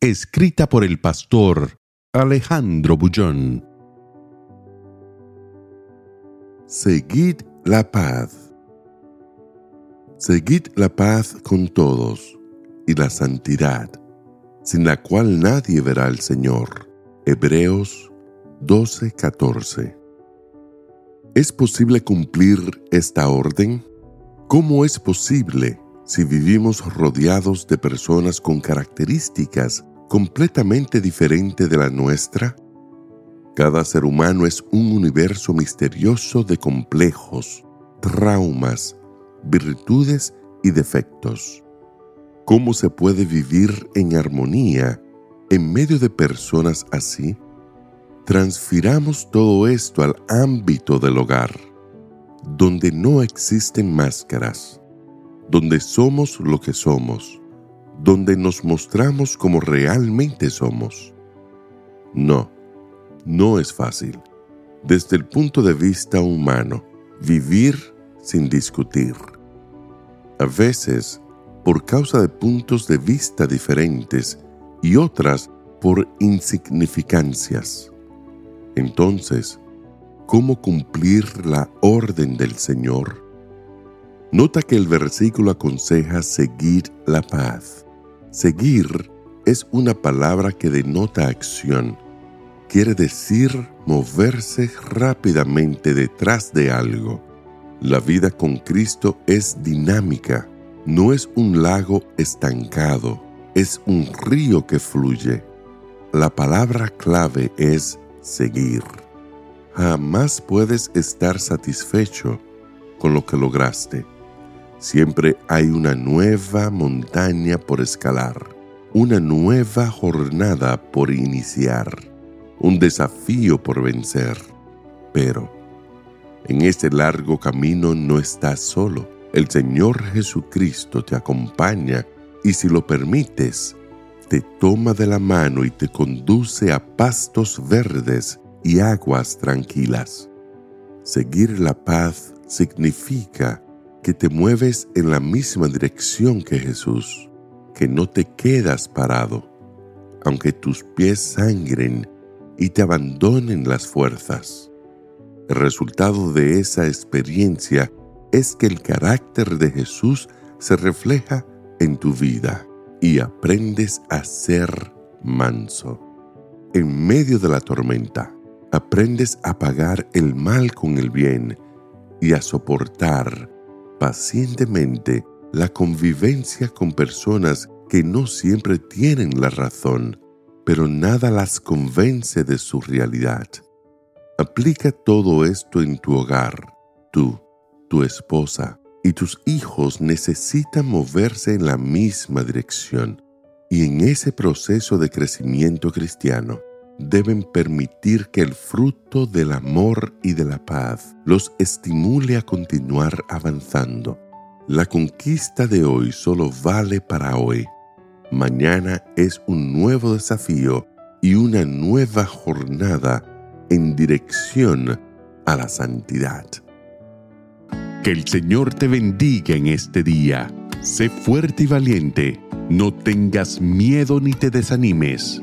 Escrita por el pastor Alejandro Bullón. Seguid la paz. Seguid la paz con todos y la santidad, sin la cual nadie verá al Señor. Hebreos 12:14. ¿Es posible cumplir esta orden? ¿Cómo es posible si vivimos rodeados de personas con características completamente diferentes de la nuestra? Cada ser humano es un universo misterioso de complejos, traumas, virtudes y defectos. ¿Cómo se puede vivir en armonía en medio de personas así? Transfiramos todo esto al ámbito del hogar, donde no existen máscaras, donde somos lo que somos, donde nos mostramos como realmente somos. No, no es fácil, desde el punto de vista humano, vivir sin discutir. A veces, por causa de puntos de vista diferentes y otras por insignificancias. Entonces, ¿cómo cumplir la orden del Señor? Nota que el versículo aconseja seguir la paz. Seguir es una palabra que denota acción. Quiere decir moverse rápidamente detrás de algo. La vida con Cristo es dinámica, no es un lago estancado, es un río que fluye. La palabra clave es seguir. Jamás puedes estar satisfecho con lo que lograste. Siempre hay una nueva montaña por escalar, una nueva jornada por iniciar, un desafío por vencer. Pero en este largo camino no estás solo. El Señor Jesucristo te acompaña y si lo permites, te toma de la mano y te conduce a pastos verdes y aguas tranquilas. Seguir la paz significa que te mueves en la misma dirección que Jesús, que no te quedas parado, aunque tus pies sangren y te abandonen las fuerzas. El resultado de esa experiencia es que el carácter de Jesús se refleja en tu vida y aprendes a ser manso. En medio de la tormenta, aprendes a pagar el mal con el bien y a soportar pacientemente la convivencia con personas que no siempre tienen la razón, pero nada las convence de su realidad. Aplica todo esto en tu hogar. Tú, tu esposa, y tus hijos necesitan moverse en la misma dirección y en ese proceso de crecimiento cristiano deben permitir que el fruto del amor y de la paz los estimule a continuar avanzando. La conquista de hoy solo vale para hoy. Mañana es un nuevo desafío y una nueva jornada en dirección a la santidad. Que el Señor te bendiga en este día. Sé fuerte y valiente. No tengas miedo ni te desanimes,